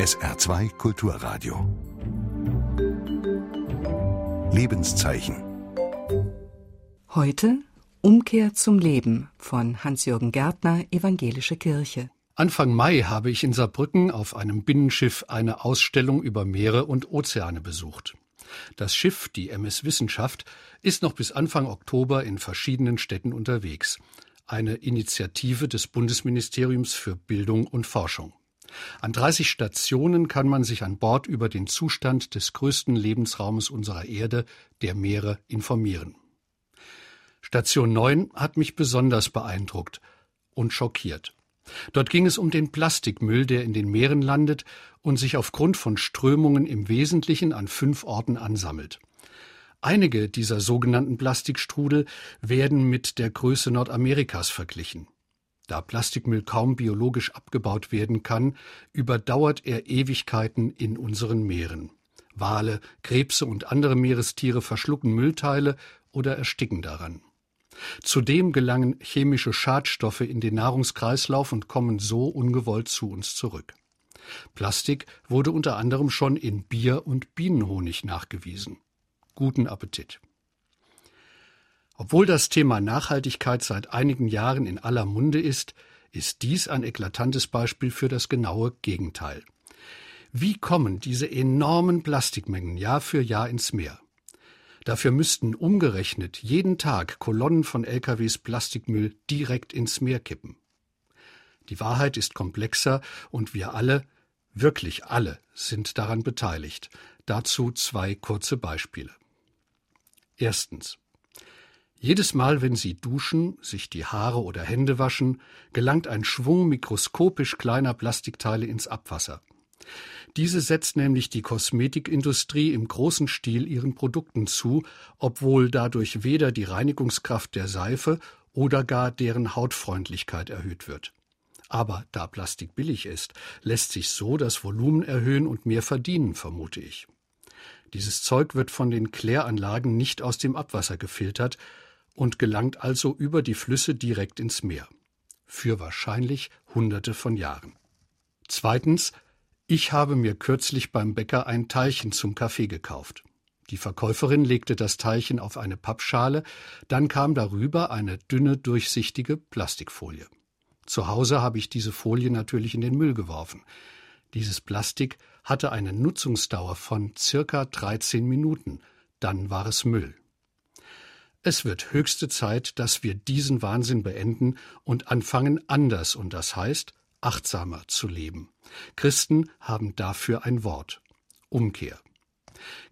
SR2 Kulturradio. Lebenszeichen. Heute Umkehr zum Leben von Hans-Jürgen Gärtner, Evangelische Kirche. Anfang Mai habe ich in Saarbrücken auf einem Binnenschiff eine Ausstellung über Meere und Ozeane besucht. Das Schiff, die MS Wissenschaft, ist noch bis Anfang Oktober in verschiedenen Städten unterwegs. Eine Initiative des Bundesministeriums für Bildung und Forschung. An 30 Stationen kann man sich an Bord über den Zustand des größten Lebensraumes unserer Erde, der Meere, informieren. Station 9 hat mich besonders beeindruckt und schockiert. Dort ging es um den Plastikmüll, der in den Meeren landet und sich aufgrund von Strömungen im Wesentlichen an fünf Orten ansammelt. Einige dieser sogenannten Plastikstrudel werden mit der Größe Nordamerikas verglichen. Da Plastikmüll kaum biologisch abgebaut werden kann, überdauert er Ewigkeiten in unseren Meeren. Wale, Krebse und andere Meerestiere verschlucken Müllteile oder ersticken daran. Zudem gelangen chemische Schadstoffe in den Nahrungskreislauf und kommen so ungewollt zu uns zurück. Plastik wurde unter anderem schon in Bier und Bienenhonig nachgewiesen. Guten Appetit. Obwohl das Thema Nachhaltigkeit seit einigen Jahren in aller Munde ist, ist dies ein eklatantes Beispiel für das genaue Gegenteil. Wie kommen diese enormen Plastikmengen Jahr für Jahr ins Meer? Dafür müssten umgerechnet jeden Tag Kolonnen von LKWs Plastikmüll direkt ins Meer kippen. Die Wahrheit ist komplexer und wir alle, wirklich alle, sind daran beteiligt. Dazu zwei kurze Beispiele. Erstens. Jedes Mal, wenn Sie duschen, sich die Haare oder Hände waschen, gelangt ein Schwung mikroskopisch kleiner Plastikteile ins Abwasser. Diese setzt nämlich die Kosmetikindustrie im großen Stil ihren Produkten zu, obwohl dadurch weder die Reinigungskraft der Seife oder gar deren Hautfreundlichkeit erhöht wird. Aber da Plastik billig ist, lässt sich so das Volumen erhöhen und mehr verdienen, vermute ich. Dieses Zeug wird von den Kläranlagen nicht aus dem Abwasser gefiltert, und gelangt also über die Flüsse direkt ins Meer. Für wahrscheinlich Hunderte von Jahren. Zweitens, ich habe mir kürzlich beim Bäcker ein Teilchen zum Kaffee gekauft. Die Verkäuferin legte das Teilchen auf eine Pappschale, dann kam darüber eine dünne, durchsichtige Plastikfolie. Zu Hause habe ich diese Folie natürlich in den Müll geworfen. Dieses Plastik hatte eine Nutzungsdauer von circa 13 Minuten, dann war es Müll. Es wird höchste Zeit, dass wir diesen Wahnsinn beenden und anfangen anders, und das heißt achtsamer zu leben. Christen haben dafür ein Wort Umkehr.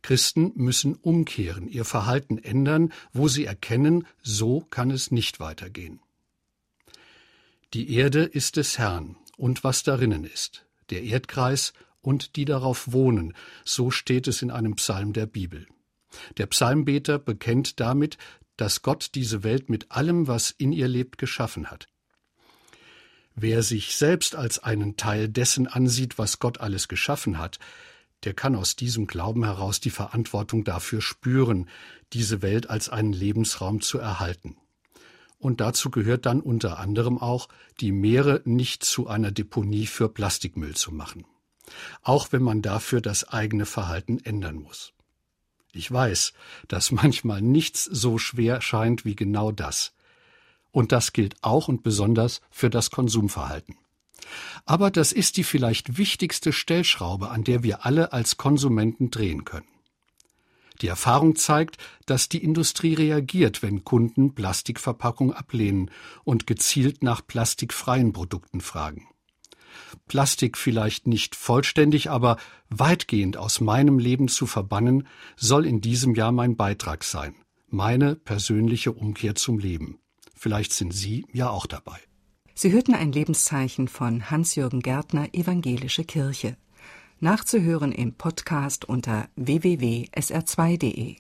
Christen müssen umkehren, ihr Verhalten ändern, wo sie erkennen, so kann es nicht weitergehen. Die Erde ist des Herrn und was darinnen ist, der Erdkreis und die darauf wohnen, so steht es in einem Psalm der Bibel. Der Psalmbeter bekennt damit, dass Gott diese Welt mit allem, was in ihr lebt, geschaffen hat. Wer sich selbst als einen Teil dessen ansieht, was Gott alles geschaffen hat, der kann aus diesem Glauben heraus die Verantwortung dafür spüren, diese Welt als einen Lebensraum zu erhalten. Und dazu gehört dann unter anderem auch, die Meere nicht zu einer Deponie für Plastikmüll zu machen. Auch wenn man dafür das eigene Verhalten ändern muss. Ich weiß, dass manchmal nichts so schwer scheint wie genau das. Und das gilt auch und besonders für das Konsumverhalten. Aber das ist die vielleicht wichtigste Stellschraube, an der wir alle als Konsumenten drehen können. Die Erfahrung zeigt, dass die Industrie reagiert, wenn Kunden Plastikverpackung ablehnen und gezielt nach plastikfreien Produkten fragen. Plastik vielleicht nicht vollständig, aber weitgehend aus meinem Leben zu verbannen, soll in diesem Jahr mein Beitrag sein. Meine persönliche Umkehr zum Leben. Vielleicht sind Sie ja auch dabei. Sie hörten ein Lebenszeichen von Hans-Jürgen Gärtner, Evangelische Kirche. Nachzuhören im Podcast unter www.sr2.de.